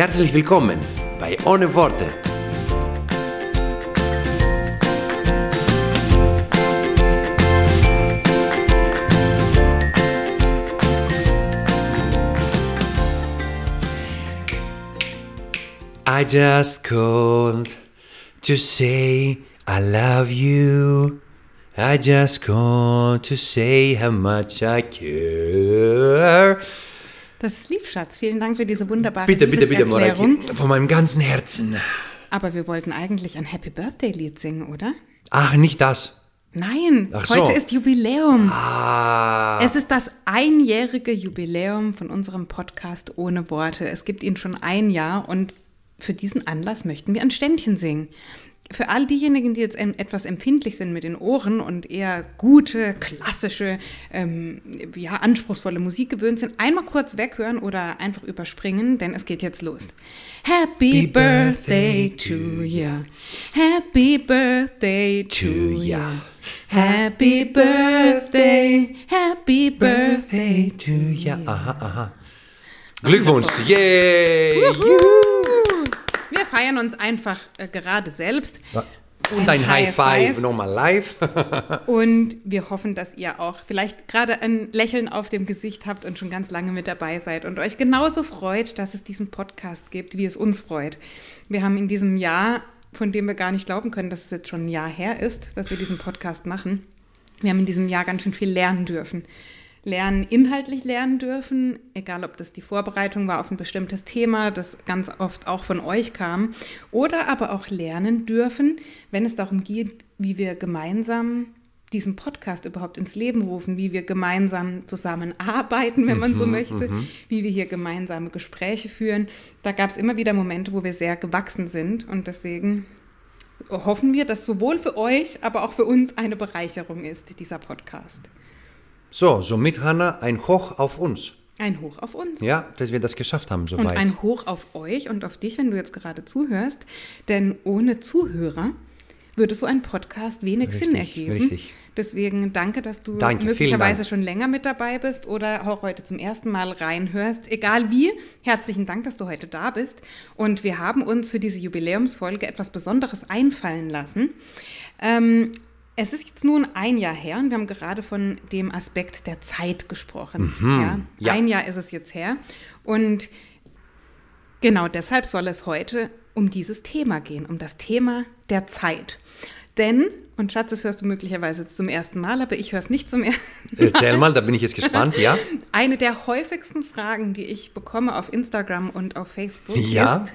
Herzlich willkommen bei Ohne Worte. I just called to say I love you. I just called to say how much I care. Das ist lieb, Schatz. Vielen Dank für diese wunderbare Bitte, bitte, bitte, Liebeserklärung. Moraki. Von meinem ganzen Herzen. Aber wir wollten eigentlich ein Happy Birthday Lied singen, oder? Ach, nicht das. Nein, Ach so. heute ist Jubiläum. Ah. Es ist das einjährige Jubiläum von unserem Podcast ohne Worte. Es gibt ihn schon ein Jahr und für diesen Anlass möchten wir ein Ständchen singen. Für all diejenigen, die jetzt em- etwas empfindlich sind mit den Ohren und eher gute, klassische, ähm, ja, anspruchsvolle Musik gewöhnt sind, einmal kurz weghören oder einfach überspringen, denn es geht jetzt los. Happy Birthday to you. Happy Birthday to you. ya. Happy Birthday, Happy Birthday. Birthday to ya. Aha, aha. Glückwunsch. Yay. Wir feiern uns einfach äh, gerade selbst. Und ein High Five nochmal live. Und wir hoffen, dass ihr auch vielleicht gerade ein Lächeln auf dem Gesicht habt und schon ganz lange mit dabei seid und euch genauso freut, dass es diesen Podcast gibt, wie es uns freut. Wir haben in diesem Jahr, von dem wir gar nicht glauben können, dass es jetzt schon ein Jahr her ist, dass wir diesen Podcast machen, wir haben in diesem Jahr ganz schön viel lernen dürfen. Lernen, inhaltlich lernen dürfen, egal ob das die Vorbereitung war auf ein bestimmtes Thema, das ganz oft auch von euch kam, oder aber auch lernen dürfen, wenn es darum geht, wie wir gemeinsam diesen Podcast überhaupt ins Leben rufen, wie wir gemeinsam zusammenarbeiten, wenn man so möchte, wie wir hier gemeinsame Gespräche führen. Da gab es immer wieder Momente, wo wir sehr gewachsen sind und deswegen hoffen wir, dass sowohl für euch, aber auch für uns eine Bereicherung ist, dieser Podcast. So, somit, Hanna, ein Hoch auf uns. Ein Hoch auf uns. Ja, dass wir das geschafft haben Und soweit. ein Hoch auf euch und auf dich, wenn du jetzt gerade zuhörst. Denn ohne Zuhörer würde so ein Podcast wenig Sinn Richtig, ergeben. richtig. Deswegen danke, dass du Danke, möglicherweise schon länger mit dabei bist oder auch heute zum ersten Mal reinhörst. Egal wie, herzlichen Dank, dass du heute da bist. Und wir haben uns für diese Jubiläumsfolge etwas Besonderes einfallen lassen. Ähm, es ist jetzt nun ein Jahr her und wir haben gerade von dem Aspekt der Zeit gesprochen. Ja? Mhm. ja. Ein Jahr ist es jetzt her. Und genau deshalb soll es heute um dieses Thema gehen, um das Thema der Zeit. Denn, und Schatz, das hörst du möglicherweise jetzt zum ersten Mal, aber ich höre es nicht zum ersten Mal. Erzähl mal, da bin ich jetzt gespannt, ja? Eine der häufigsten Fragen, die ich bekomme auf Instagram und auf Facebook Ja? ist,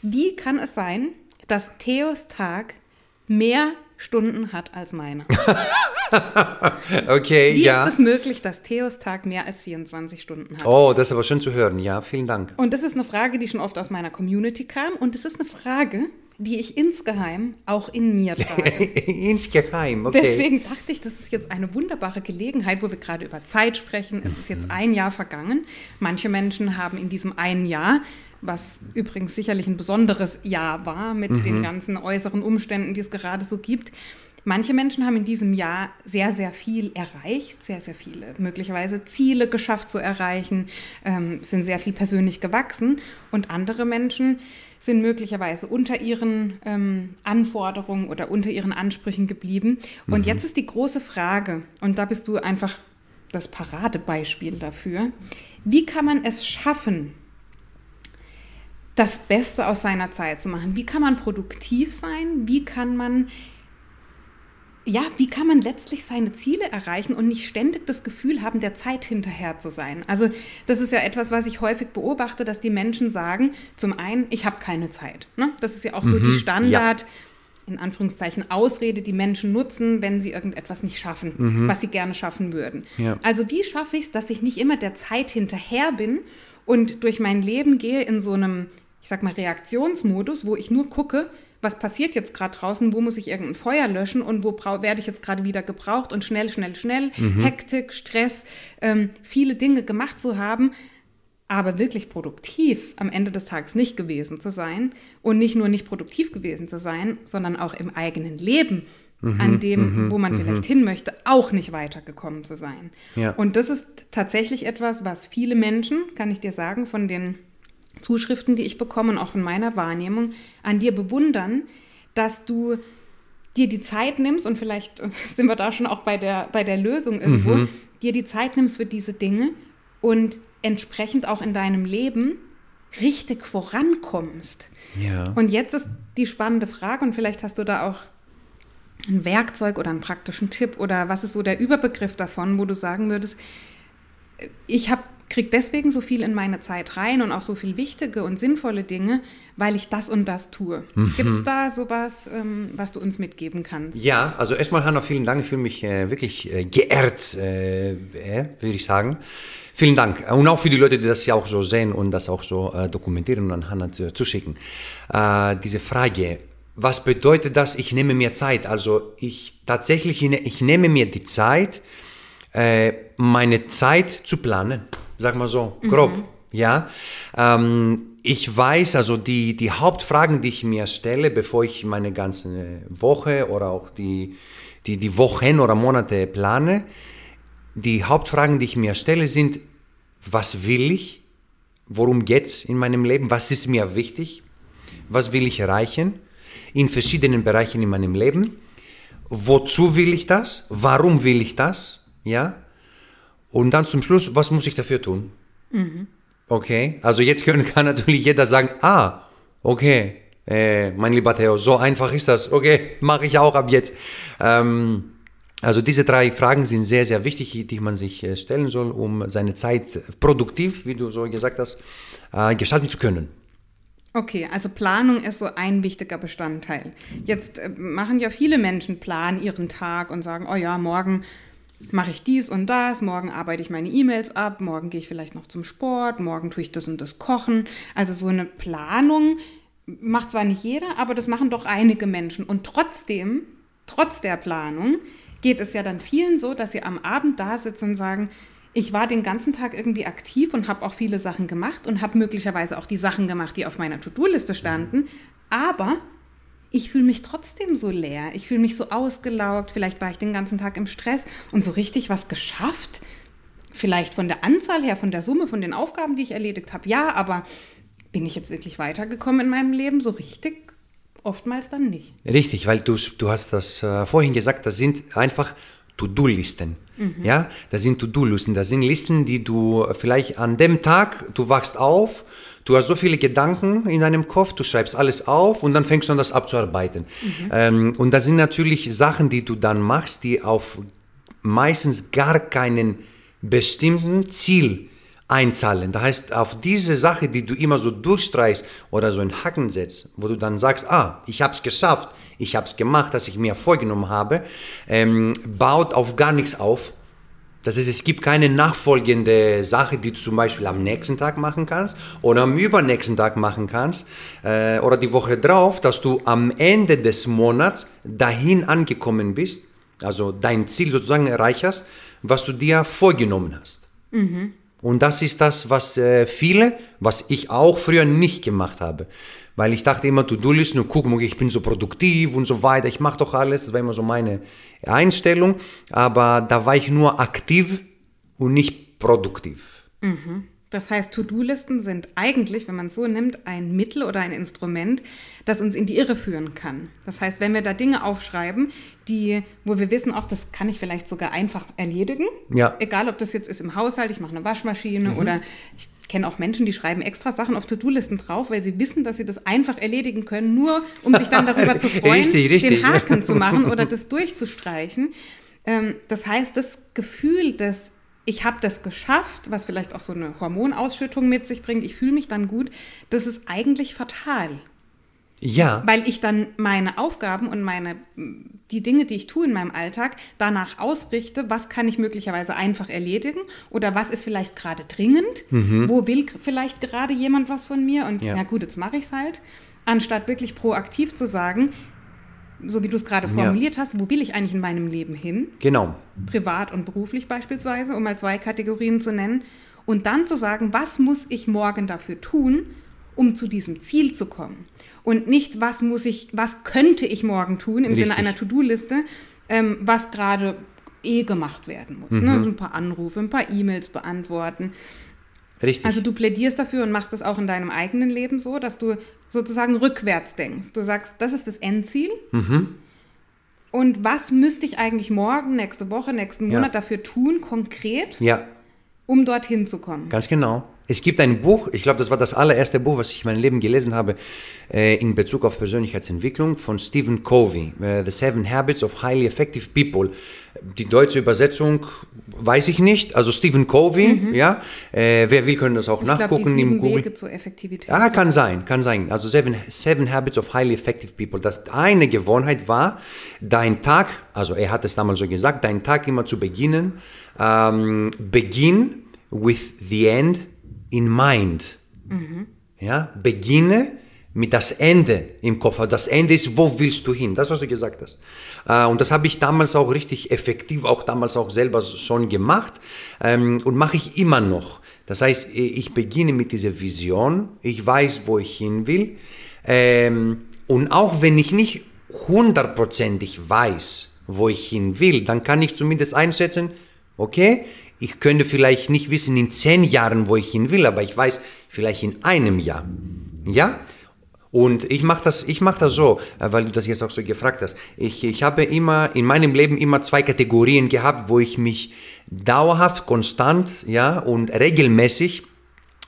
wie kann es sein, dass Theos Tag mehr Stunden hat als meiner? Okay, Wie ja. ist es möglich, dass Theos Tag mehr als 24 Stunden hat? Oh, das ist aber schön zu hören. Ja, vielen Dank. Und das ist eine Frage, die schon oft aus meiner Community kam. Und das ist eine Frage, die ich insgeheim auch in mir trage. Insgeheim, okay. Deswegen dachte ich, das ist jetzt eine wunderbare Gelegenheit, wo wir gerade über Zeit sprechen. Es ist jetzt Mhm. ein Jahr vergangen. Manche Menschen haben in diesem einen Jahr, was übrigens sicherlich ein besonderes Jahr war mit Mhm. den ganzen äußeren Umständen, die es gerade so gibt, Manche Menschen haben in diesem Jahr sehr, sehr viel erreicht, sehr, sehr viele möglicherweise Ziele geschafft zu erreichen, ähm, sind sehr viel persönlich gewachsen und andere Menschen sind möglicherweise unter ihren ähm, Anforderungen oder unter ihren Ansprüchen geblieben. Und jetzt ist die große Frage, und da bist du einfach das Paradebeispiel dafür, wie kann man es schaffen, das Beste aus seiner Zeit zu machen? Wie kann man produktiv sein? Wie kann man ja, wie kann man letztlich seine Ziele erreichen und nicht ständig das Gefühl haben, der Zeit hinterher zu sein? Also das ist ja etwas, was ich häufig beobachte, dass die Menschen sagen, zum einen, ich habe keine Zeit. Ne? Das ist ja auch so die Standard, in Anführungszeichen, Ausrede, die Menschen nutzen, wenn sie irgendetwas nicht schaffen, was sie gerne schaffen würden. Ja. Also wie schaffe ich es, dass ich nicht immer der Zeit hinterher bin und durch mein Leben gehe in so einem ich sag mal, Reaktionsmodus, wo ich nur gucke, was passiert jetzt gerade draußen, wo muss ich irgendein Feuer löschen und wo werde ich jetzt gerade wieder gebraucht und schnell, schnell, schnell, mhm. Hektik, Stress, ähm, viele Dinge gemacht zu haben, aber wirklich produktiv am Ende des Tages nicht gewesen zu sein und nicht nur nicht produktiv gewesen zu sein, sondern auch im eigenen Leben mhm, an dem, mhm, wo man mhm. vielleicht hin möchte, auch nicht weitergekommen zu sein. Ja. Und das ist tatsächlich etwas, was viele Menschen, kann ich dir sagen, von den Zuschriften, die ich bekomme und auch von meiner Wahrnehmung, an dir bewundern, dass du dir die Zeit nimmst und vielleicht sind wir da schon auch bei der, bei der Lösung irgendwo, mhm. dir die Zeit nimmst für diese Dinge und entsprechend auch in deinem Leben richtig vorankommst. Ja. Und jetzt ist die spannende Frage und vielleicht hast du da auch ein Werkzeug oder einen praktischen Tipp oder was ist so der Überbegriff davon, wo du sagen würdest, ich habe kriege deswegen so viel in meine Zeit rein und auch so viel wichtige und sinnvolle Dinge, weil ich das und das tue. Mhm. Gibt es da sowas, ähm, was du uns mitgeben kannst? Ja, also erstmal Hanna, vielen Dank. Ich fühle mich äh, wirklich äh, geehrt, äh, würde ich sagen. Vielen Dank. Und auch für die Leute, die das ja auch so sehen und das auch so äh, dokumentieren und an Hanna zu, zuschicken. Äh, diese Frage, was bedeutet das, ich nehme mir Zeit? Also ich tatsächlich, ich nehme mir die Zeit, äh, meine Zeit zu planen sag mal so, grob. Mhm. Ja, ähm, ich weiß, also die, die Hauptfragen, die ich mir stelle, bevor ich meine ganze Woche oder auch die, die, die Wochen oder Monate plane, die Hauptfragen, die ich mir stelle, sind, was will ich? Worum geht es in meinem Leben? Was ist mir wichtig? Was will ich erreichen? In verschiedenen Bereichen in meinem Leben. Wozu will ich das? Warum will ich das? Ja? Und dann zum Schluss, was muss ich dafür tun? Mhm. Okay, also jetzt können, kann natürlich jeder sagen, ah, okay, äh, mein lieber Theo, so einfach ist das. Okay, mache ich auch ab jetzt. Ähm, also diese drei Fragen sind sehr, sehr wichtig, die man sich äh, stellen soll, um seine Zeit produktiv, wie du so gesagt hast, äh, gestalten zu können. Okay, also Planung ist so ein wichtiger Bestandteil. Jetzt äh, machen ja viele Menschen Plan ihren Tag und sagen, oh ja, morgen mache ich dies und das, morgen arbeite ich meine E-Mails ab, morgen gehe ich vielleicht noch zum Sport, morgen tue ich das und das kochen. Also so eine Planung macht zwar nicht jeder, aber das machen doch einige Menschen. Und trotzdem, trotz der Planung, geht es ja dann vielen so, dass sie am Abend da sitzen und sagen, ich war den ganzen Tag irgendwie aktiv und habe auch viele Sachen gemacht und habe möglicherweise auch die Sachen gemacht, die auf meiner To-Do-Liste standen, aber ich fühle mich trotzdem so leer. Ich fühle mich so ausgelaugt. Vielleicht war ich den ganzen Tag im Stress und so richtig was geschafft. Vielleicht von der Anzahl her, von der Summe, von den Aufgaben, die ich erledigt habe. Ja, aber bin ich jetzt wirklich weitergekommen in meinem Leben? So richtig? Oftmals dann nicht. Richtig, weil du, du hast das äh, vorhin gesagt, das sind einfach To-Do-Listen. Mhm. Ja, das sind To-Do-Listen. Das sind Listen, die du vielleicht an dem Tag, du wachst auf, Du hast so viele Gedanken in deinem Kopf, du schreibst alles auf und dann fängst du an, das abzuarbeiten. Mhm. Ähm, und das sind natürlich Sachen, die du dann machst, die auf meistens gar keinen bestimmten Ziel einzahlen. Das heißt, auf diese Sache, die du immer so durchstreichst oder so einen Haken setzt, wo du dann sagst, ah, ich habe es geschafft, ich habe es gemacht, was ich mir vorgenommen habe, ähm, baut auf gar nichts auf, das heißt, es gibt keine nachfolgende Sache, die du zum Beispiel am nächsten Tag machen kannst oder am übernächsten Tag machen kannst äh, oder die Woche drauf, dass du am Ende des Monats dahin angekommen bist, also dein Ziel sozusagen erreicht hast, was du dir vorgenommen hast. Mhm. Und das ist das, was äh, viele, was ich auch früher nicht gemacht habe. Weil ich dachte immer, To-Do-Listen und guck mal, ich bin so produktiv und so weiter, ich mache doch alles. Das war immer so meine Einstellung. Aber da war ich nur aktiv und nicht produktiv. Mhm. Das heißt, To-Do-Listen sind eigentlich, wenn man es so nimmt, ein Mittel oder ein Instrument, das uns in die Irre führen kann. Das heißt, wenn wir da Dinge aufschreiben, die, wo wir wissen, auch das kann ich vielleicht sogar einfach erledigen. Ja. Egal, ob das jetzt ist im Haushalt, ich mache eine Waschmaschine mhm. oder ich kenne auch Menschen, die schreiben extra Sachen auf To-Do-Listen drauf, weil sie wissen, dass sie das einfach erledigen können, nur um sich dann darüber zu freuen, richtig, richtig. den Haken zu machen oder das durchzustreichen. Ähm, das heißt, das Gefühl des ich habe das geschafft, was vielleicht auch so eine Hormonausschüttung mit sich bringt, ich fühle mich dann gut, das ist eigentlich fatal. Ja. Weil ich dann meine Aufgaben und meine, die Dinge, die ich tue in meinem Alltag, danach ausrichte, was kann ich möglicherweise einfach erledigen oder was ist vielleicht gerade dringend, wo will vielleicht gerade jemand was von mir und Mhm. Ja. ja, gut, jetzt mache ich es halt, anstatt wirklich proaktiv zu sagen, so wie du es gerade Ja. formuliert hast, wo will ich eigentlich in meinem Leben hin? Genau. privat und beruflich beispielsweise, um mal zwei Kategorien zu nennen, und dann zu sagen, was muss ich morgen dafür tun, um zu diesem Ziel zu kommen. Und nicht, was muss ich, was könnte ich morgen tun im Sinne Richtig. einer To-Do-Liste, ähm, was gerade eh gemacht werden muss. Mhm. Ne? So ein paar Anrufe, ein paar E-Mails beantworten. Richtig. Also du plädierst dafür und machst das auch in deinem eigenen Leben so, dass du sozusagen rückwärts denkst. Du sagst, das ist das Endziel. Mhm. Und was müsste ich eigentlich morgen, nächste Woche, nächsten Ja. Monat dafür tun, konkret, ja, um dorthin zu kommen? Ganz genau. Es gibt ein Buch, ich glaube, das war das allererste Buch, was ich in meinem Leben gelesen habe, äh, in Bezug auf Persönlichkeitsentwicklung von Stephen Covey, äh, The Seven Habits of Highly Effective People. Die deutsche Übersetzung weiß ich nicht, also Stephen Covey, ja, äh, wer will, können das auch Mhm. Ich glaube, die nachgucken im sieben Google. Wege zur Effektivität. Ah, kann sein, kann sein. Also seven, seven Habits of highly effective people. Das eine Gewohnheit war, dein Tag, also er hat es damals so gesagt, dein Tag immer zu beginnen. Ähm, begin with the end in mind. Ja, beginne mit das Ende im Kopf. Also Das Ende ist, wo willst du hin? Das, was du gesagt hast. Äh, und das habe ich damals auch richtig effektiv, auch damals auch selber schon gemacht ähm, und mache ich immer noch. Das heißt, ich beginne mit dieser Vision, ich weiß, wo ich hin will. Ähm, und auch wenn ich nicht hundertprozentig weiß, wo ich hin will, dann kann ich zumindest einschätzen, okay, ich könnte vielleicht nicht wissen in zehn Jahren, wo ich hin will, aber ich weiß vielleicht in einem Jahr. Ja? Und ich mache das, mach das so, äh, weil du das jetzt auch so gefragt hast. Ich, ich habe immer in meinem Leben immer zwei Kategorien gehabt, wo ich mich dauerhaft, konstant ja, und regelmäßig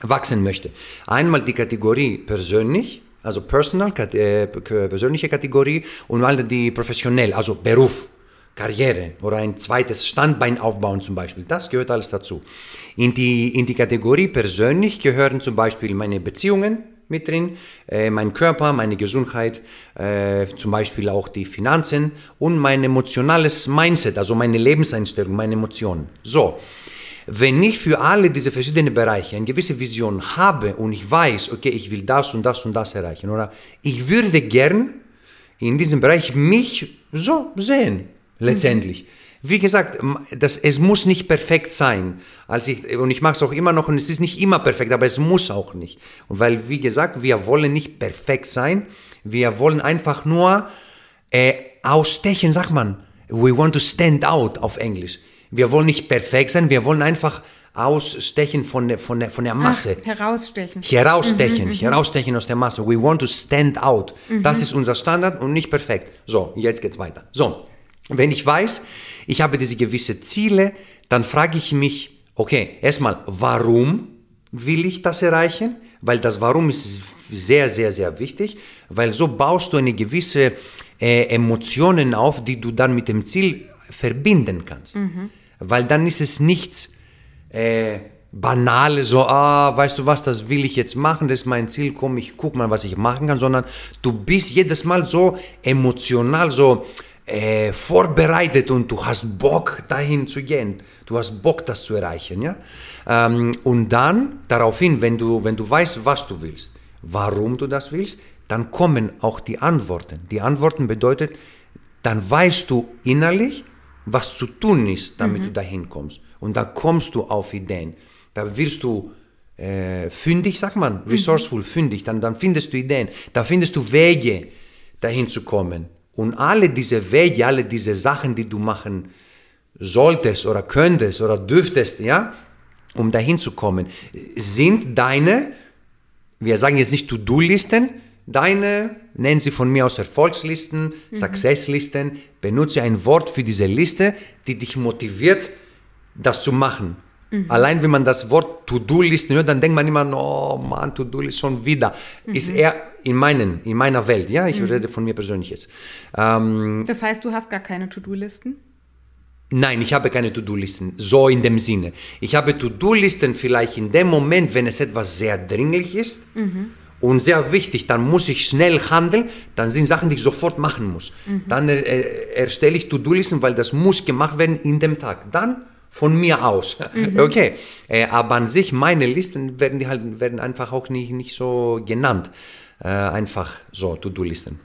wachsen möchte. Einmal die Kategorie persönlich, also personal, äh, persönliche Kategorie und mal die professionell, also Beruf, Karriere oder ein zweites Standbein aufbauen zum Beispiel. Das gehört alles dazu. In die, in die Kategorie persönlich gehören zum Beispiel meine Beziehungen mit drin, äh, mein Körper, meine Gesundheit, äh, zum Beispiel auch die Finanzen und mein emotionales Mindset, also meine Lebenseinstellung, meine Emotionen. So, wenn ich für alle diese verschiedenen Bereiche eine gewisse Vision habe und ich weiß, okay, ich will das und das und das erreichen, oder ich würde gern in diesem Bereich mich so sehen, letztendlich. Wie gesagt, das, es muss nicht perfekt sein. Als ich, und ich mache es auch immer noch und es ist nicht immer perfekt, aber es muss auch nicht. Und weil, wie gesagt, wir wollen nicht perfekt sein, wir wollen einfach nur äh, ausstechen, sagt man. We want to stand out auf Englisch. Wir wollen nicht perfekt sein, wir wollen einfach ausstechen von der, von der, von der Masse. Ach, herausstechen. Herausstechen, herausstechen aus der Masse. We want to stand out. Das ist unser Standard und nicht perfekt. So, jetzt geht's weiter. So, wenn ich weiß, ich habe diese gewisse Ziele, dann frage ich mich, okay, erstmal, warum will ich das erreichen? Weil das Warum ist sehr, sehr, sehr wichtig, weil so baust du eine gewisse äh, Emotionen auf, die du dann mit dem Ziel verbinden kannst. Weil dann ist es nichts äh, banale, so, ah, weißt du was, das will ich jetzt machen, das ist mein Ziel, komm, ich guck mal, was ich machen kann, sondern du bist jedes Mal so emotional, so äh, vorbereitet und du hast Bock, dahin zu gehen. Du hast Bock, das zu erreichen, ja. Ähm, und dann, daraufhin, wenn du, wenn du weißt, was du willst, warum du das willst, dann kommen auch die Antworten. Die Antworten bedeutet, dann weißt du innerlich, was zu tun ist, damit du dahin kommst. Und da kommst du auf Ideen. Da wirst du äh, fündig, sagt man, resourceful, fündig. Dann, dann findest du Ideen. Da findest du Wege, dahin zu kommen. Und alle diese Wege, alle diese Sachen, die du machen solltest oder könntest oder dürftest, ja, um dahin zu kommen, sind deine, wir sagen jetzt nicht To-Do-Listen, deine, nennen sie von mir aus Erfolgslisten, Successlisten, benutze ein Wort für diese Liste, die dich motiviert, das zu machen. Allein wenn man das Wort To-Do-Listen hört, dann denkt man immer, oh Mann, To-Do-List schon wieder. Ist eher in, meinen, in meiner Welt, ja, ich rede von mir persönlich jetzt. Ähm, Das heißt, du hast gar keine To-Do-Listen? Nein, ich habe keine To-Do-Listen, so in dem Sinne. Ich habe To-Do-Listen vielleicht in dem Moment, wenn es etwas sehr dringlich ist und sehr wichtig, dann muss ich schnell handeln, dann sind Sachen, die ich sofort machen muss. Dann äh, erstelle ich To-Do-Listen, weil das muss gemacht werden in dem Tag. Dann von mir aus. Okay. Äh, aber an sich, meine Listen werden, die halt, werden einfach auch nicht, nicht so genannt. Äh, einfach so, To-Do-Listen.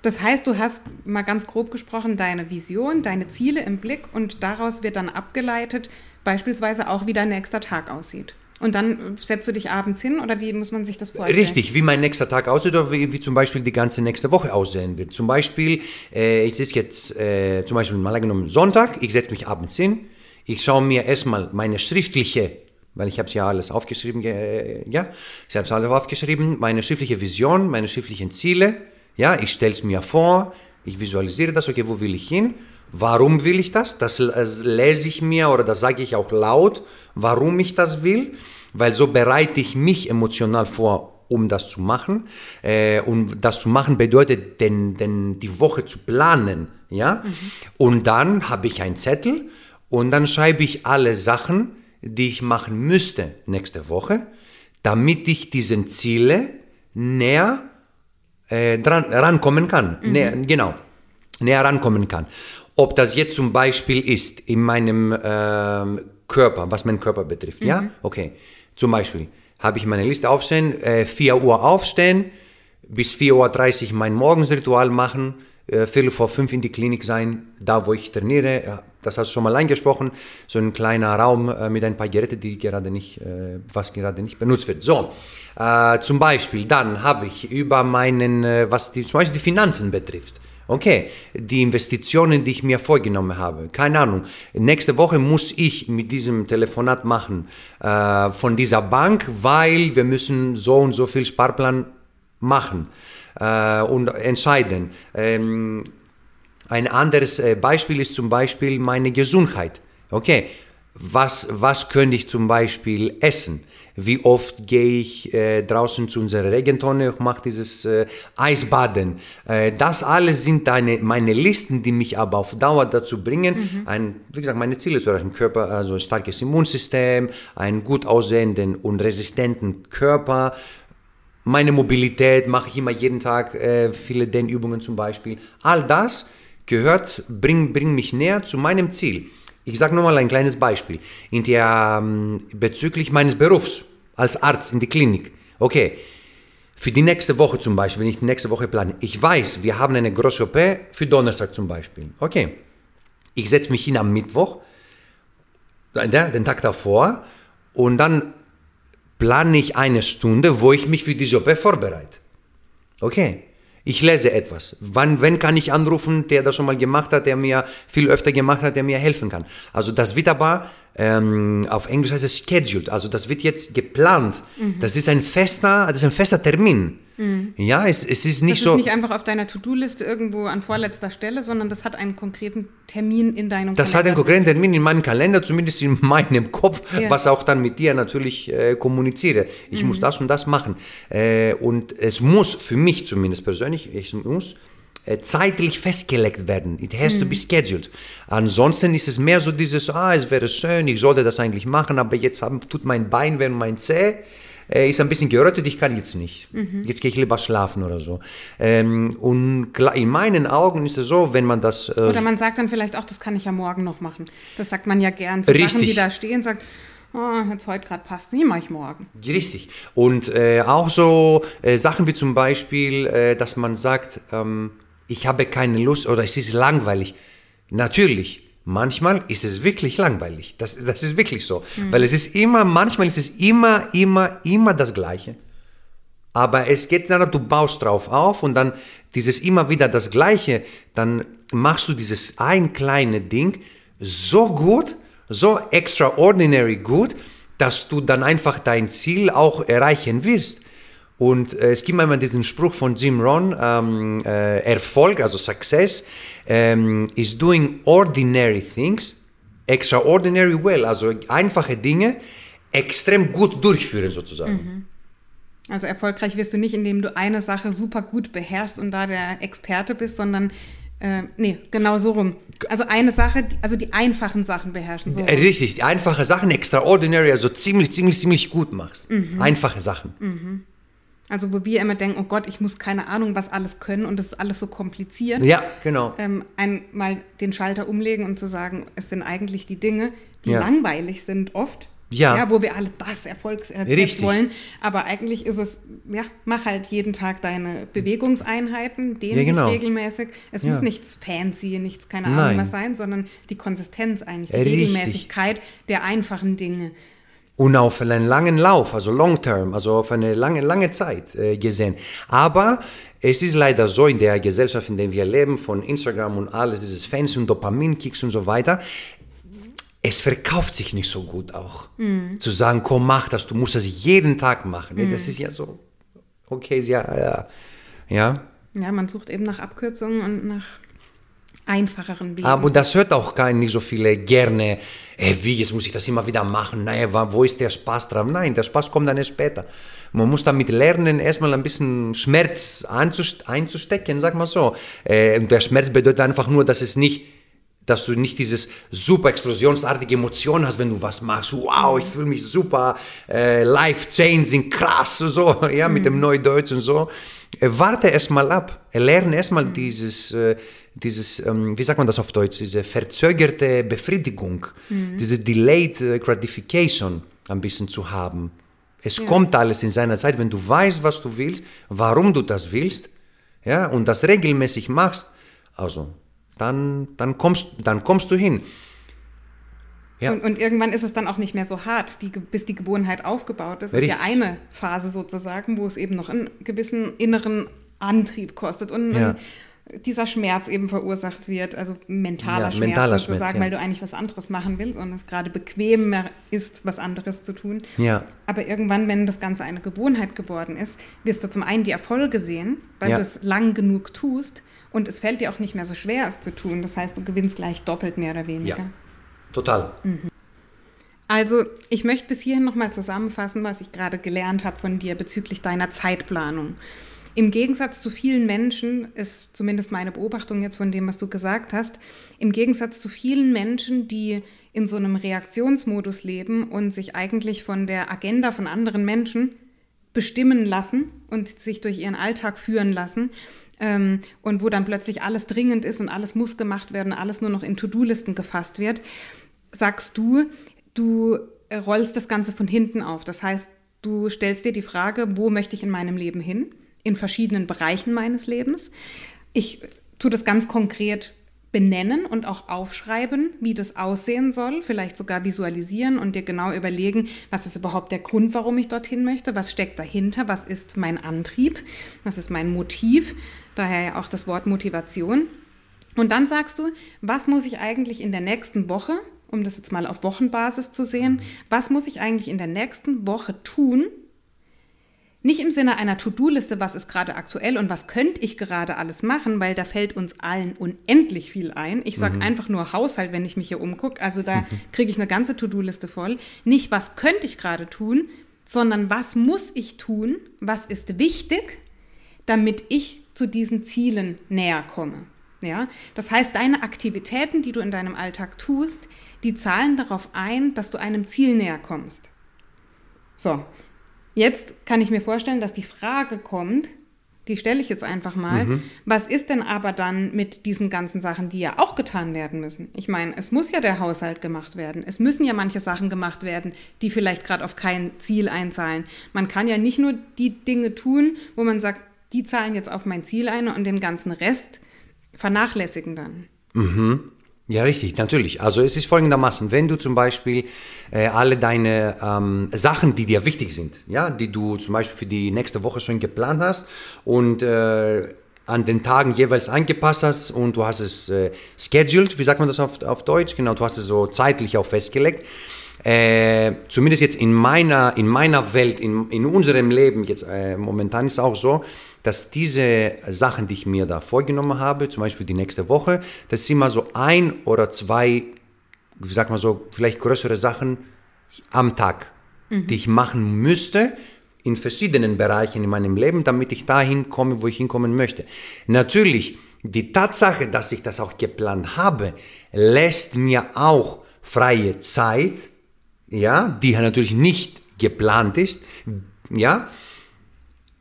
Das heißt, du hast mal ganz grob gesprochen deine Vision, deine Ziele im Blick und daraus wird dann abgeleitet, beispielsweise auch, wie dein nächster Tag aussieht. Und dann setzt du dich abends hin oder wie muss man sich das vorstellen? Richtig, wie mein nächster Tag aussieht oder wie, wie zum Beispiel die ganze nächste Woche aussehen wird. Zum Beispiel, äh, es ist jetzt äh, zum Beispiel mal angenommen Sonntag, ich setze mich abends hin, ich schaue mir erstmal meine schriftliche, weil ich habe es ja alles aufgeschrieben, äh, ja, ich habe es alles aufgeschrieben, meine schriftliche Vision, meine schriftlichen Ziele, ja, ich stelle es mir vor, ich visualisiere das, okay, wo will ich hin? Warum will ich das? Das lese ich mir oder das sage ich auch laut, warum ich das will, weil so bereite ich mich emotional vor, um das zu machen. Äh, und das zu machen bedeutet, denn, denn die Woche zu planen. Ja? Mhm. Und dann habe ich einen Zettel und dann schreibe ich alle Sachen, die ich machen müsste nächste Woche, damit ich diesen Ziele näher äh, dran, rankommen kann. Mhm. Näher, genau, näher rankommen kann. Ob das jetzt zum Beispiel ist in meinem ähm, Körper, was meinen Körper betrifft, mhm. ja? Okay. Zum Beispiel habe ich meine Liste aufstehen, äh, 4 Uhr aufstehen, bis 4.30 Uhr mein Morgensritual machen, äh, Viertel vor fünf in die Klinik sein, da wo ich trainiere, das hast du schon mal angesprochen, so ein kleiner Raum äh, mit ein paar Geräten, die gerade nicht, äh, was gerade nicht benutzt wird. So, äh, zum Beispiel, dann habe ich über meinen, äh, was die, zum Beispiel die Finanzen betrifft, Okay, die Investitionen, die ich mir vorgenommen habe, keine Ahnung. Nächste Woche muss ich mit diesem Telefonat machen äh, von dieser Bank, weil wir müssen so und so viel Sparplan machen äh, und entscheiden. Ähm, ein anderes äh, Beispiel ist zum Beispiel meine Gesundheit. Okay, was, was könnte ich zum Beispiel essen? Wie oft gehe ich äh, draußen zu unserer Regentonne und mache dieses äh, Eisbaden? Äh, das alles sind deine, meine Listen, die mich aber auf Dauer dazu bringen, mhm. ein, wie gesagt, meine Ziele zu erreichen. Körper, also ein starkes Immunsystem, einen gut aussehenden und resistenten Körper, meine Mobilität mache ich immer jeden Tag, äh, viele Dehnübungen zum Beispiel. All das gehört, bringt bring mich näher zu meinem Ziel. Ich sage nochmal ein kleines Beispiel. In der, ähm, bezüglich meines Berufs als Arzt in die Klinik. Okay, für die nächste Woche zum Beispiel, wenn ich die nächste Woche plane, ich weiß, wir haben eine große OP für Donnerstag zum Beispiel. Okay, ich setze mich hin am Mittwoch, den Tag davor, und dann plane ich eine Stunde, wo ich mich für diese OP vorbereite. Okay, ich lese etwas. Wann, wenn kann ich anrufen, der das schon mal gemacht hat, der mir viel öfter gemacht hat, der mir helfen kann? Also das aber ähm, auf Englisch heißt es scheduled. Also das wird jetzt geplant. Mhm. Das ist ein fester, das ist ein fester Termin. Mhm. Ja, es, es ist nicht das so. Das ist nicht einfach auf deiner To-Do-Liste irgendwo an vorletzter Stelle, sondern das hat einen konkreten Termin in deinem das Kalender. Das hat einen konkreten Termin in meinem Kalender, zumindest in meinem Kopf, ja. was auch dann mit dir natürlich äh, kommuniziere. Ich mhm. muss das und das machen. Äh, und es muss für mich zumindest persönlich, ich muss zeitlich festgelegt werden. It has mhm. to be mhm. scheduled. Ansonsten ist es mehr so dieses, ah, es wäre schön, ich sollte das eigentlich machen, aber jetzt haben, tut mein Bein weh und mein Zeh äh, ist ein bisschen gerötet, ich kann jetzt nicht. Mhm. Jetzt gehe ich lieber schlafen oder so. Ähm, und in meinen Augen ist es so, wenn man das... Äh, oder man sagt dann vielleicht auch, das kann ich ja morgen noch machen. Das sagt man ja gern zu Richtig. Sachen, die da stehen, sagt, oh, jetzt heute gerade passt, die mache ich morgen. Richtig. Und äh, auch so äh, Sachen wie zum Beispiel, äh, dass man sagt, ähm, ich habe keine Lust oder es ist langweilig. Natürlich, manchmal ist es wirklich langweilig. Das, das ist wirklich so. Mhm. Weil es ist immer, manchmal ist es immer, immer, immer das Gleiche. Aber es geht daran, du baust drauf auf und dann dieses immer wieder das Gleiche, dann machst du dieses ein kleine Ding so gut, so extraordinary gut, dass du dann einfach dein Ziel auch erreichen wirst. Und äh, es gibt einmal diesen Spruch von Jim Rohn, ähm, äh, Erfolg, also Success, ähm, is doing ordinary things extraordinary well, also einfache Dinge extrem gut durchführen sozusagen. Mhm. Also erfolgreich wirst du nicht, indem du eine Sache super gut beherrschst und da der Experte bist, sondern äh, nee, genau so rum. Also eine Sache, also die einfachen Sachen beherrschen. So Richtig, die einfache Sachen extraordinary, also ziemlich, ziemlich, ziemlich gut machst. Mhm. Einfache Sachen. Mhm. Also wo wir immer denken, oh Gott, ich muss keine Ahnung, was alles können und das ist alles so kompliziert. Ja, genau. Ähm, einmal den Schalter umlegen und zu sagen, es sind eigentlich die Dinge, die Ja. langweilig sind oft. Ja. Wo wir alle das Erfolgsrezept Richtig. wollen. Aber eigentlich ist es, ja, mach halt jeden Tag deine Bewegungseinheiten, dehn Ja, genau. dich regelmäßig. Es Ja. muss nichts fancy, nichts, keine Ahnung Nein. was sein, sondern die Konsistenz eigentlich, die Richtig. Regelmäßigkeit der einfachen Dinge. Und auf einen langen Lauf, also long term, also auf eine lange, lange Zeit äh, gesehen. Aber es ist leider so in der Gesellschaft, in der wir leben, von Instagram und alles, dieses Fans und Dopaminkicks und so weiter, es verkauft sich nicht so gut auch. Zu sagen, komm, mach das, du musst das jeden Tag machen. Das ist ja so, okay, ja, ja. Ja, Ja, man sucht eben nach Abkürzungen und nach einfacheren Wegen. Aber das hört auch gar nicht so viele gerne. Äh, wie, jetzt muss ich das immer wieder machen. Naja, wo ist der Spaß dran? Nein, der Spaß kommt dann erst später. Man muss damit lernen, erstmal ein bisschen Schmerz einzust- einzustecken, sag mal so. Äh, der Schmerz bedeutet einfach nur, dass es nicht dass du nicht dieses super explosionsartige Emotion hast, wenn du was machst. Wow, ich fühle mich super, äh, life-changing, krass, so, ja, mit dem Neudeutsch und so. Äh, warte erst mal ab. Äh, Lerne erst mal dieses, äh, dieses ähm, wie sagt man das auf Deutsch, diese verzögerte Befriedigung, diese delayed äh, gratification ein bisschen zu haben. Es kommt alles in seiner Zeit, wenn du weißt, was du willst, warum du das willst, ja, und das regelmäßig machst, also dann, dann, kommst, dann kommst du hin. Ja. Und, und irgendwann ist es dann auch nicht mehr so hart, die, bis die Gewohnheit aufgebaut ist. Das ist ja eine Phase sozusagen, wo es eben noch einen gewissen inneren Antrieb kostet und Ja. Dieser Schmerz eben verursacht wird, also mentaler Ja, Schmerz mentaler sozusagen, Schmerz, ja. weil du eigentlich was anderes machen willst und es gerade bequemer ist, was anderes zu tun. Ja. Aber irgendwann, wenn das Ganze eine Gewohnheit geworden ist, wirst du zum einen die Erfolge sehen, weil Ja. du es lang genug tust und es fällt dir auch nicht mehr so schwer, es zu tun. Das heißt, du gewinnst gleich doppelt mehr oder weniger. Ja, total. Also, ich möchte bis hierhin nochmal zusammenfassen, was ich gerade gelernt habe von dir bezüglich deiner Zeitplanung. Im Gegensatz zu vielen Menschen ist zumindest meine Beobachtung jetzt von dem, was du gesagt hast, im Gegensatz zu vielen Menschen, die in so einem Reaktionsmodus leben und sich eigentlich von der Agenda von anderen Menschen bestimmen lassen und sich durch ihren Alltag führen lassen ähm, und wo dann plötzlich alles dringend ist und alles muss gemacht werden, alles nur noch in To-Do-Listen gefasst wird, sagst du, du rollst das Ganze von hinten auf. Das heißt, du stellst dir die Frage, wo möchte ich in meinem Leben hin? In verschiedenen Bereichen meines Lebens. Ich tue das ganz konkret benennen und auch aufschreiben, wie das aussehen soll, vielleicht sogar visualisieren und dir genau überlegen, was ist überhaupt der Grund, warum ich dorthin möchte, was steckt dahinter, was ist mein Antrieb, was ist mein Motiv, daher ja auch das Wort Motivation. Und dann sagst du, was muss ich eigentlich in der nächsten Woche, um das jetzt mal auf Wochenbasis zu sehen, was muss ich eigentlich in der nächsten Woche tun? Nicht im Sinne einer To-Do-Liste, was ist gerade aktuell und was könnte ich gerade alles machen, weil da fällt uns allen unendlich viel ein. Ich sage einfach nur Haushalt, wenn ich mich hier umgucke. Also da kriege ich eine ganze To-Do-Liste voll. Nicht, was könnte ich gerade tun, sondern was muss ich tun, was ist wichtig, damit ich zu diesen Zielen näher komme. Ja? Das heißt, deine Aktivitäten, die du in deinem Alltag tust, die zahlen darauf ein, dass du einem Ziel näher kommst. So, jetzt kann ich mir vorstellen, dass die Frage kommt, die stelle ich jetzt einfach mal, was ist denn aber dann mit diesen ganzen Sachen, die ja auch getan werden müssen? Ich meine, es muss ja der Haushalt gemacht werden. Es müssen ja manche Sachen gemacht werden, die vielleicht gerade auf kein Ziel einzahlen. Man kann ja nicht nur die Dinge tun, wo man sagt, die zahlen jetzt auf mein Ziel ein und den ganzen Rest vernachlässigen dann. Ja, richtig, natürlich. Also es ist folgendermaßen, wenn du zum Beispiel äh, alle deine ähm, Sachen, die dir wichtig sind, ja, die du zum Beispiel für die nächste Woche schon geplant hast und äh, an den Tagen jeweils angepasst hast und du hast es äh, scheduled, wie sagt man das auf, auf Deutsch? Genau, du hast es so zeitlich auch festgelegt. Äh, zumindest jetzt in meiner, in meiner Welt, in, in unserem Leben, jetzt äh, momentan ist es auch so, dass diese Sachen, die ich mir da vorgenommen habe, zum Beispiel die nächste Woche, das sind immer so ein oder zwei, wie sagt man so, vielleicht größere Sachen am Tag, die ich machen müsste in verschiedenen Bereichen in meinem Leben, damit ich dahin komme, wo ich hinkommen möchte. Natürlich, die Tatsache, dass ich das auch geplant habe, lässt mir auch freie Zeit, ja, die natürlich nicht geplant ist, ja,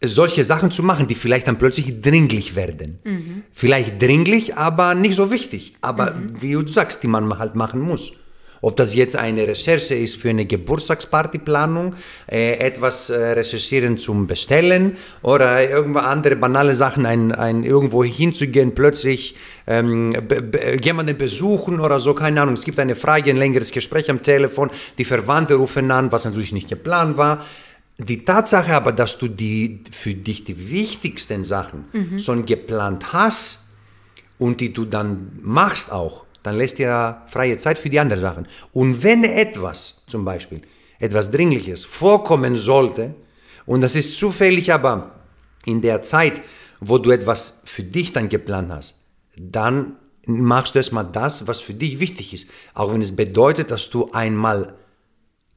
solche Sachen zu machen, die vielleicht dann plötzlich dringlich werden. Mhm. Vielleicht dringlich, aber nicht so wichtig. Aber mhm. wie du sagst, die man halt machen muss. Ob das jetzt eine Recherche ist für eine Geburtstagspartyplanung, äh, etwas äh, recherchieren zum Bestellen oder irgendwo andere banale Sachen, ein, ein, irgendwo hinzugehen, plötzlich ähm, jemanden besuchen oder so, keine Ahnung. Es gibt eine Frage, ein längeres Gespräch am Telefon, die Verwandte rufen an, was natürlich nicht geplant war. Die Tatsache aber, dass du die für dich die wichtigsten Sachen mhm. schon geplant hast und die du dann machst auch, dann lässt dir freie Zeit für die anderen Sachen. Und wenn etwas, zum Beispiel, etwas Dringliches vorkommen sollte, und das ist zufällig aber in der Zeit, wo du etwas für dich dann geplant hast, dann machst du erstmal das, was für dich wichtig ist. Auch wenn es bedeutet, dass du einmal,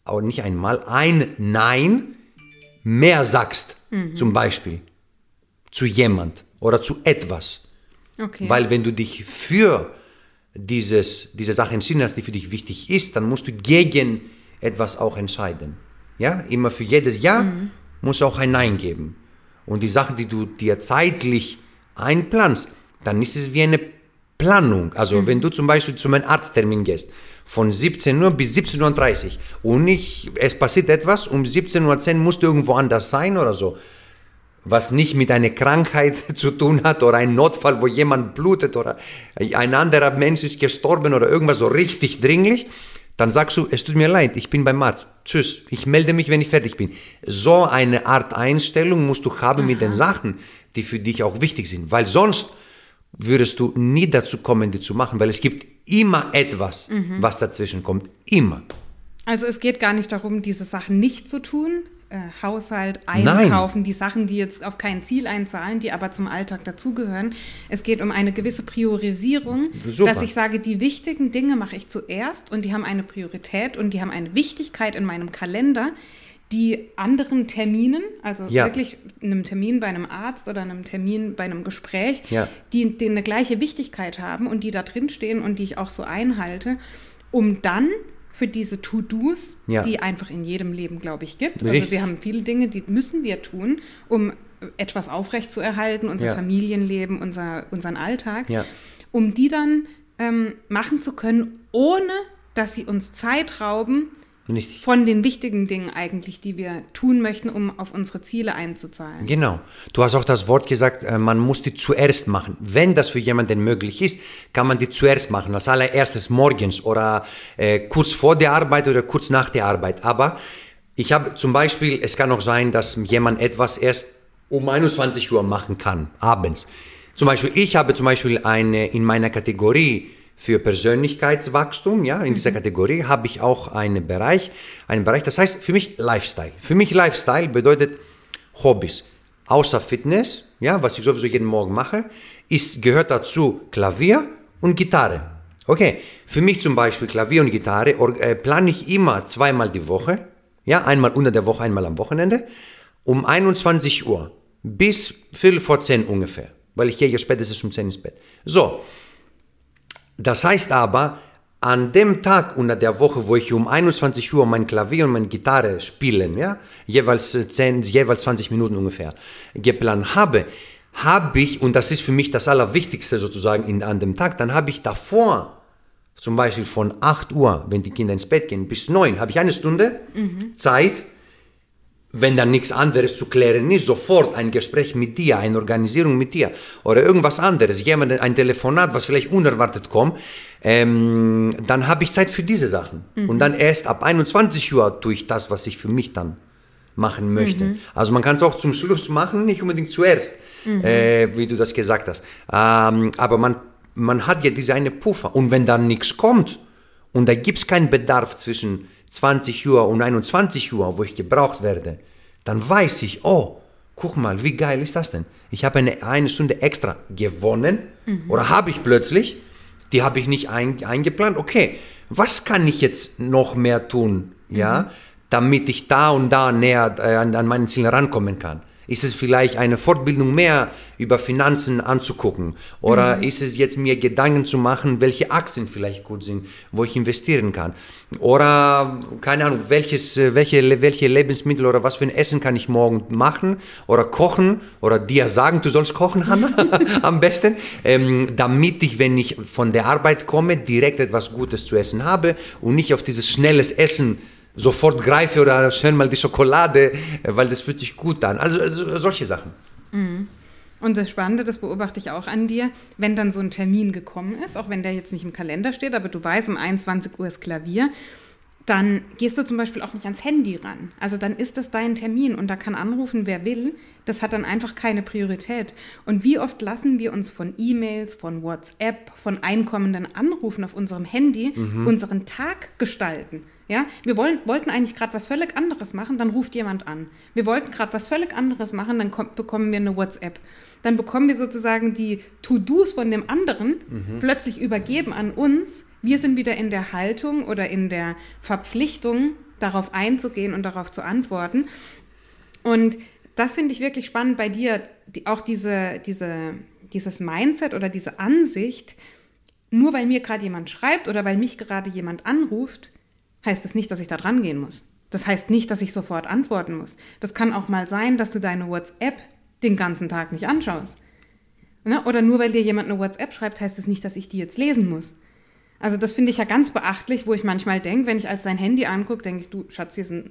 aber nicht einmal, ein Nein mehr sagst, mhm. zum Beispiel, zu jemand oder zu etwas. Okay. Weil wenn du dich für dieses, diese Sache entschieden hast, die für dich wichtig ist, dann musst du gegen etwas auch entscheiden. Ja, immer für jedes Ja mhm. muss auch ein Nein geben. Und die Sache, die du dir zeitlich einplanst, dann ist es wie eine Planung. Also mhm. wenn du zum Beispiel zu meinem Arzttermin gehst, von 17 Uhr bis 17.30 Uhr und ich, es passiert etwas, um 17.10 Uhr musst du irgendwo anders sein oder so, was nicht mit einer Krankheit zu tun hat oder ein Notfall, wo jemand blutet oder ein anderer Mensch ist gestorben oder irgendwas so richtig dringlich, dann sagst du, es tut mir leid, ich bin beim Arzt. Tschüss, ich melde mich, wenn ich fertig bin. So eine Art Einstellung musst du haben Aha. mit den Sachen, die für dich auch wichtig sind, weil sonst würdest du nie dazu kommen, die zu machen, weil es gibt immer etwas, mhm. was dazwischen kommt. Immer. Also es geht gar nicht darum, diese Sachen nicht zu tun. Äh, Haushalt, einkaufen, Nein. die Sachen, die jetzt auf kein Ziel einzahlen, die aber zum Alltag dazugehören. Es geht um eine gewisse Priorisierung, Super. dass ich sage, die wichtigen Dinge mache ich zuerst und die haben eine Priorität und die haben eine Wichtigkeit in meinem Kalender, die anderen Terminen, also ja. wirklich einem Termin bei einem Arzt oder einem Termin bei einem Gespräch, ja. die, die eine gleiche Wichtigkeit haben und die da drin stehen und die ich auch so einhalte, um dann für diese To-Dos, ja. die einfach in jedem Leben, glaube ich, gibt. Richtig. Also wir haben viele Dinge, die müssen wir tun, um etwas aufrechtzuerhalten, unser Familienleben, unser, unseren Alltag, um die dann ähm, machen zu können, ohne dass sie uns Zeit rauben, nicht. Von den wichtigen Dingen eigentlich, die wir tun möchten, um auf unsere Ziele einzuzahlen. Genau. Du hast auch das Wort gesagt, äh, man muss die zuerst machen. Wenn das für jemanden möglich ist, kann man die zuerst machen. Als allererstes morgens oder äh, kurz vor der Arbeit oder kurz nach der Arbeit. Aber ich habe zum Beispiel, es kann auch sein, dass jemand etwas erst um 21 Uhr machen kann, abends. Zum Beispiel, ich habe zum Beispiel eine in meiner Kategorie für Persönlichkeitswachstum, ja, in dieser mhm. Kategorie habe ich auch einen Bereich, einen Bereich, das heißt für mich Lifestyle. Für mich Lifestyle bedeutet Hobbys. Außer Fitness, ja, was ich sowieso jeden Morgen mache, ist, gehört dazu Klavier und Gitarre. Okay, für mich zum Beispiel Klavier und Gitarre äh, plane ich immer zweimal die Woche, ja, einmal unter der Woche, einmal am Wochenende, um 21 Uhr bis Viertel vor 10 ungefähr, weil ich gehe ja spätestens um 10 ins Bett. So, das heißt aber, an dem Tag unter der Woche, wo ich um 21 Uhr mein Klavier und meine Gitarre spielen, ja, jeweils, 10, jeweils 20 Minuten ungefähr, geplant habe, habe ich, und das ist für mich das Allerwichtigste sozusagen in, an dem Tag, dann habe ich davor, zum Beispiel von 8 Uhr, wenn die Kinder ins Bett gehen, bis 9, habe ich eine Stunde mhm. Zeit, wenn dann nichts anderes zu klären ist, sofort ein Gespräch mit dir, eine Organisierung mit dir oder irgendwas anderes, jemand, ein Telefonat, was vielleicht unerwartet kommt, ähm, dann habe ich Zeit für diese Sachen. Mhm. Und dann erst ab 21 Uhr tue ich das, was ich für mich dann machen möchte. Mhm. Also man kann es auch zum Schluss machen, nicht unbedingt zuerst, mhm. äh, wie du das gesagt hast. Ähm, aber man, man hat ja diese eine Puffer. Und wenn dann nichts kommt und da gibt es keinen Bedarf zwischen 20 Uhr und 21 Uhr, wo ich gebraucht werde, dann weiß ich, oh, guck mal, wie geil ist das denn? Ich habe eine, eine Stunde extra gewonnen mhm. oder habe ich plötzlich, die habe ich nicht ein, eingeplant. Okay, was kann ich jetzt noch mehr tun, ja, mhm. damit ich da und da näher äh, an, an meine Ziele rankommen kann? Ist es vielleicht eine Fortbildung mehr über Finanzen anzugucken? Oder mhm. ist es jetzt mir Gedanken zu machen, welche Aktien vielleicht gut sind, wo ich investieren kann? Oder, keine Ahnung, welches, welche, welche Lebensmittel oder was für ein Essen kann ich morgen machen oder kochen oder dir sagen, du sollst kochen, Hanna, am besten, ähm, damit ich, wenn ich von der Arbeit komme, direkt etwas Gutes zu essen habe und nicht auf dieses schnelles Essen sofort greife oder schnell mal die Schokolade, weil das fühlt sich gut an. Also, also solche Sachen. Mhm. Und das Spannende, das beobachte ich auch an dir, wenn dann so ein Termin gekommen ist, auch wenn der jetzt nicht im Kalender steht, aber du weißt, um 21 Uhr ist Klavier, dann gehst du zum Beispiel auch nicht ans Handy ran. Also dann ist das dein Termin und da kann anrufen, wer will. Das hat dann einfach keine Priorität. Und wie oft lassen wir uns von E-Mails, von WhatsApp, von einkommenden Anrufen auf unserem Handy mhm. unseren Tag gestalten? Ja, wir wollen, wollten eigentlich gerade was völlig anderes machen, dann ruft jemand an. Wir wollten gerade was völlig anderes machen, dann kommt, bekommen wir eine WhatsApp. Dann bekommen wir sozusagen die To-Dos von dem anderen mhm. plötzlich übergeben an uns. Wir sind wieder in der Haltung oder in der Verpflichtung, darauf einzugehen und darauf zu antworten. Und das finde ich wirklich spannend bei dir, die, auch diese, diese, dieses Mindset oder diese Ansicht, nur weil mir gerade jemand schreibt oder weil mich gerade jemand anruft, heißt es das nicht, dass ich da dran gehen muss. Das heißt nicht, dass ich sofort antworten muss. Das kann auch mal sein, dass du deine WhatsApp den ganzen Tag nicht anschaust. Ne? Oder nur weil dir jemand eine WhatsApp schreibt, heißt es das nicht, dass ich die jetzt lesen muss. Also das finde ich ja ganz beachtlich, wo ich manchmal denke, wenn ich als dein Handy angucke, denke ich, du Schatz, hier sind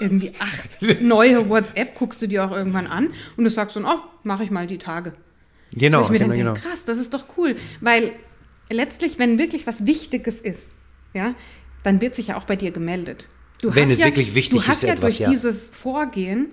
irgendwie acht neue WhatsApp, guckst du dir auch irgendwann an und du sagst dann, oh, mache ich mal die Tage. Genau. Und ich mir genau, dann genau. denke, krass, das ist doch cool, weil letztlich, wenn wirklich was Wichtiges ist, ja, dann wird sich ja auch bei dir gemeldet. Du Wenn es ja, wirklich wichtig ist. Du hast ja etwas, durch ja. dieses Vorgehen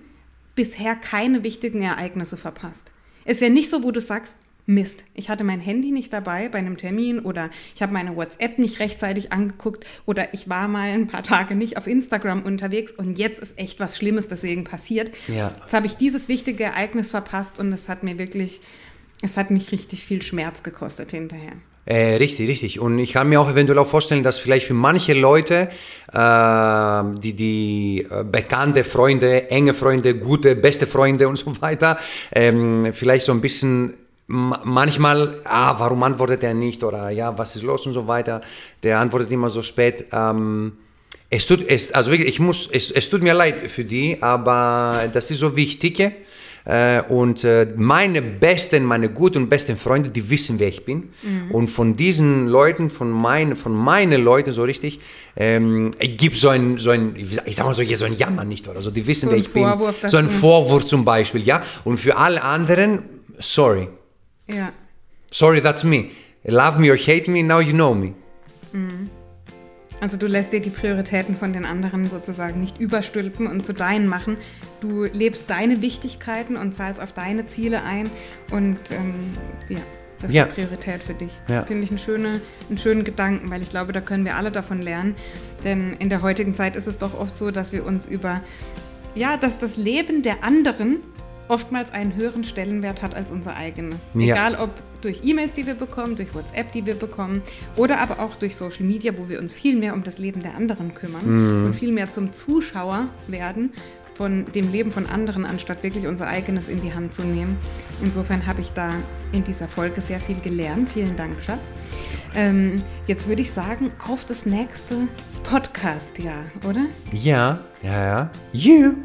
bisher keine wichtigen Ereignisse verpasst. Ist ja nicht so, wo du sagst, Mist, ich hatte mein Handy nicht dabei bei einem Termin oder ich habe meine WhatsApp nicht rechtzeitig angeguckt oder ich war mal ein paar Tage nicht auf Instagram unterwegs und jetzt ist echt was Schlimmes deswegen passiert. Ja. Jetzt habe ich dieses wichtige Ereignis verpasst und es hat mir wirklich, es hat mich richtig viel Schmerz gekostet hinterher. Äh, richtig, richtig. Und ich kann mir auch eventuell auch vorstellen, dass vielleicht für manche Leute, äh, die, die äh, bekannte Freunde, enge Freunde, gute, beste Freunde und so weiter, ähm, vielleicht so ein bisschen manchmal, ah, warum antwortet er nicht oder ja, was ist los und so weiter. Der antwortet immer so spät. Ähm, es tut, es, also wirklich, ich muss, es, es tut mir leid für die, aber das ist so wichtig. Äh, und äh, meine besten, meine guten und besten Freunde, die wissen, wer ich bin. Mhm. Und von diesen Leuten, von, mein, von meinen Leuten so richtig, ähm, gibt so ein, so ein, ich sag mal so, hier so ein Jammer nicht oder so. Die wissen, so wer ich Vorwurf, bin. So ein Vorwurf zum Beispiel, ja. Und für alle anderen, sorry. Ja. Sorry, that's me. Love me or hate me, now you know me. Mhm. Also du lässt dir die Prioritäten von den anderen sozusagen nicht überstülpen und zu deinen machen. Du lebst deine Wichtigkeiten und zahlst auf deine Ziele ein und ähm, ja, das ja. ist die Priorität für dich. Ja. Finde ich einen, schöne, einen schönen Gedanken, weil ich glaube, da können wir alle davon lernen. Denn in der heutigen Zeit ist es doch oft so, dass wir uns über, ja, dass das Leben der anderen oftmals einen höheren Stellenwert hat als unser eigenes. Ja. Egal ob durch E-Mails, die wir bekommen, durch WhatsApp, die wir bekommen, oder aber auch durch Social Media, wo wir uns viel mehr um das Leben der anderen kümmern mhm. und viel mehr zum Zuschauer werden von dem Leben von anderen, anstatt wirklich unser eigenes in die Hand zu nehmen. Insofern habe ich da in dieser Folge sehr viel gelernt. Vielen Dank, Schatz. Ähm, jetzt würde ich sagen, auf das nächste Podcast-Jahr, oder? Ja, ja, ja. You.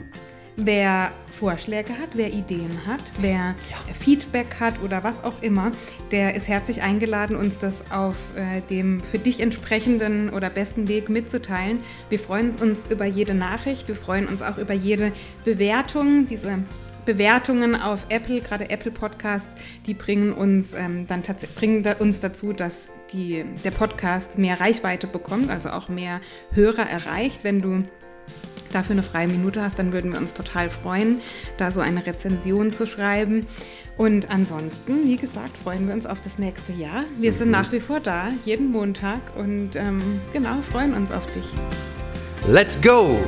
Wer Vorschläge hat, wer Ideen hat, wer ja. Feedback hat oder was auch immer, der ist herzlich eingeladen, uns das auf äh, dem für dich entsprechenden oder besten Weg mitzuteilen. Wir freuen uns über jede Nachricht, wir freuen uns auch über jede Bewertung. Diese Bewertungen auf Apple, gerade Apple Podcast, die bringen uns ähm, dann bringen uns dazu, dass die, der Podcast mehr Reichweite bekommt, also auch mehr Hörer erreicht. Wenn du dafür eine freie Minute hast, dann würden wir uns total freuen, da so eine Rezension zu schreiben. Und ansonsten, wie gesagt, freuen wir uns auf das nächste Jahr. Wir sind mhm. nach wie vor da, jeden Montag und ähm, genau, freuen uns auf dich. Let's go!